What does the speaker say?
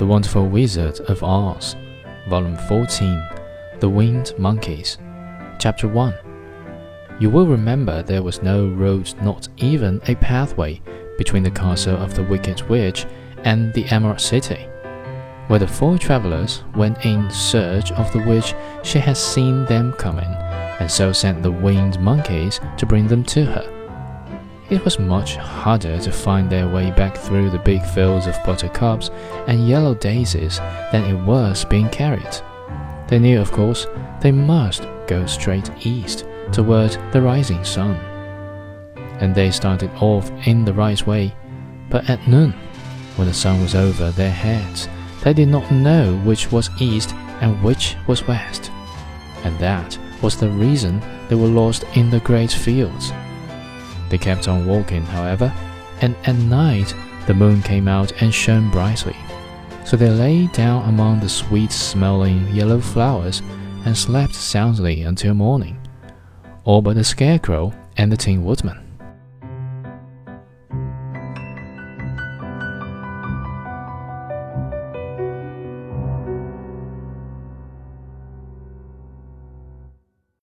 The Wonderful Wizard of Oz, Volume 14, The Winged Monkeys, Chapter 1. You will remember there was no road, not even a pathway, between the castle of the Wicked Witch and the Emerald City. Where the four travelers went in search of the witch, she had seen them coming, and so sent the winged monkeys to bring them to her. It was much harder to find their way back through the big fields of buttercups and yellow daisies than it was being carried. They knew, of course, they must go straight east toward the rising sun. And they started off in the right way, but at noon, when the sun was over their heads, they did not know which was east and which was west. And that was the reason they were lost in the great fields. They kept on walking, however, and at night the moon came out and shone brightly. So they lay down among the sweet smelling yellow flowers and slept soundly until morning, all but the Scarecrow and the Tin Woodman.